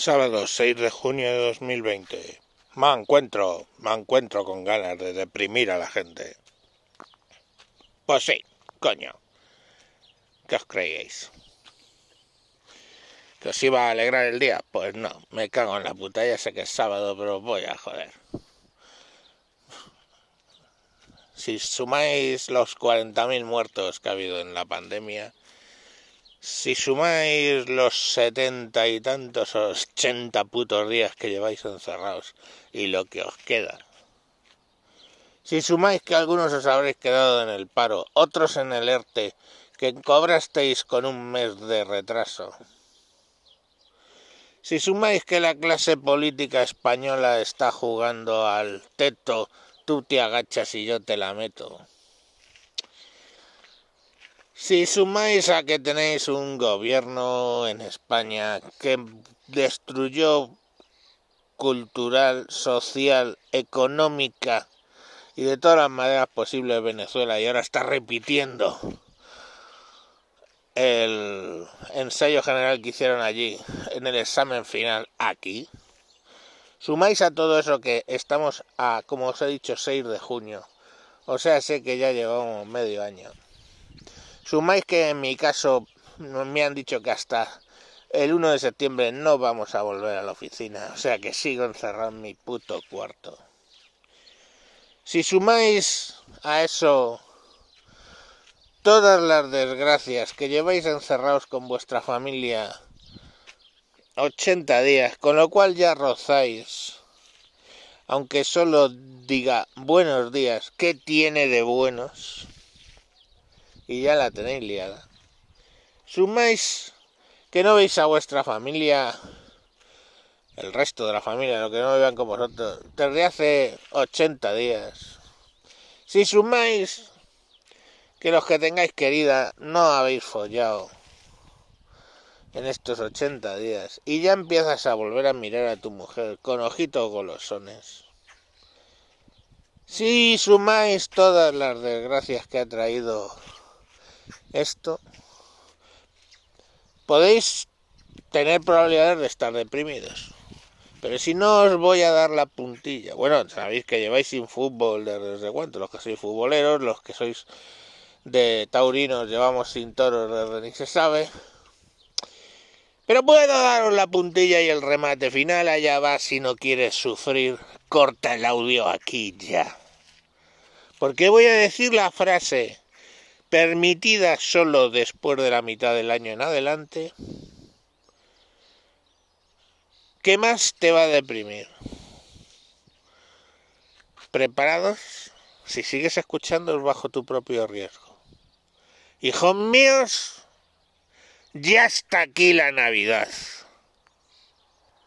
Sábado 6 de junio de 2020. Me encuentro, me encuentro con ganas de deprimir a la gente. Pues sí, coño. ¿Qué os creíais? ¿Que os iba a alegrar el día? Pues no, me cago en la puta, ya sé que es sábado, pero voy a joder. Si sumáis los 40.000 muertos que ha habido en la pandemia, si sumáis los setenta y tantos ochenta putos días que lleváis encerrados y lo que os queda, si sumáis que algunos os habréis quedado en el paro, otros en el ERTE, que cobrasteis con un mes de retraso, si sumáis que la clase política española está jugando al teto, tú te agachas y yo te la meto, si sumáis a que tenéis un gobierno en España que destruyó cultural, social, económica y de todas las maneras posibles Venezuela y ahora está repitiendo el ensayo general que hicieron allí en el examen final aquí, sumáis a todo eso que estamos a, como os he dicho, 6 de junio, o sea, sé que ya llevamos medio año. Sumáis que en mi caso me han dicho que hasta el 1 de septiembre no vamos a volver a la oficina, o sea que sigo encerrado en mi puto cuarto. Si sumáis a eso todas las desgracias que lleváis encerrados con vuestra familia 80 días, con lo cual ya rozáis, aunque solo diga buenos días, ¿qué tiene de buenos? Y ya la tenéis liada. Sumáis que no veis a vuestra familia, el resto de la familia, lo que no vivan con vosotros, desde hace 80 días. Si sumáis que los que tengáis querida no habéis follado en estos 80 días y ya empiezas a volver a mirar a tu mujer con ojitos golosones. Si sumáis todas las desgracias que ha traído esto, podéis tener probabilidades de estar deprimidos. Pero si no os voy a dar la puntilla, bueno, sabéis que lleváis sin fútbol desde cuánto, los que sois futboleros, los que sois de taurinos llevamos sin toros desde ni se sabe. Pero puedo daros la puntilla y el remate final, allá va si no quieres sufrir, corta el audio aquí ya. Porque voy a decir la frase permitida solo después de la mitad del año en adelante, ¿qué más te va a deprimir? ¿Preparados? Si sigues escuchando es bajo tu propio riesgo. Hijos míos, ya está aquí la Navidad.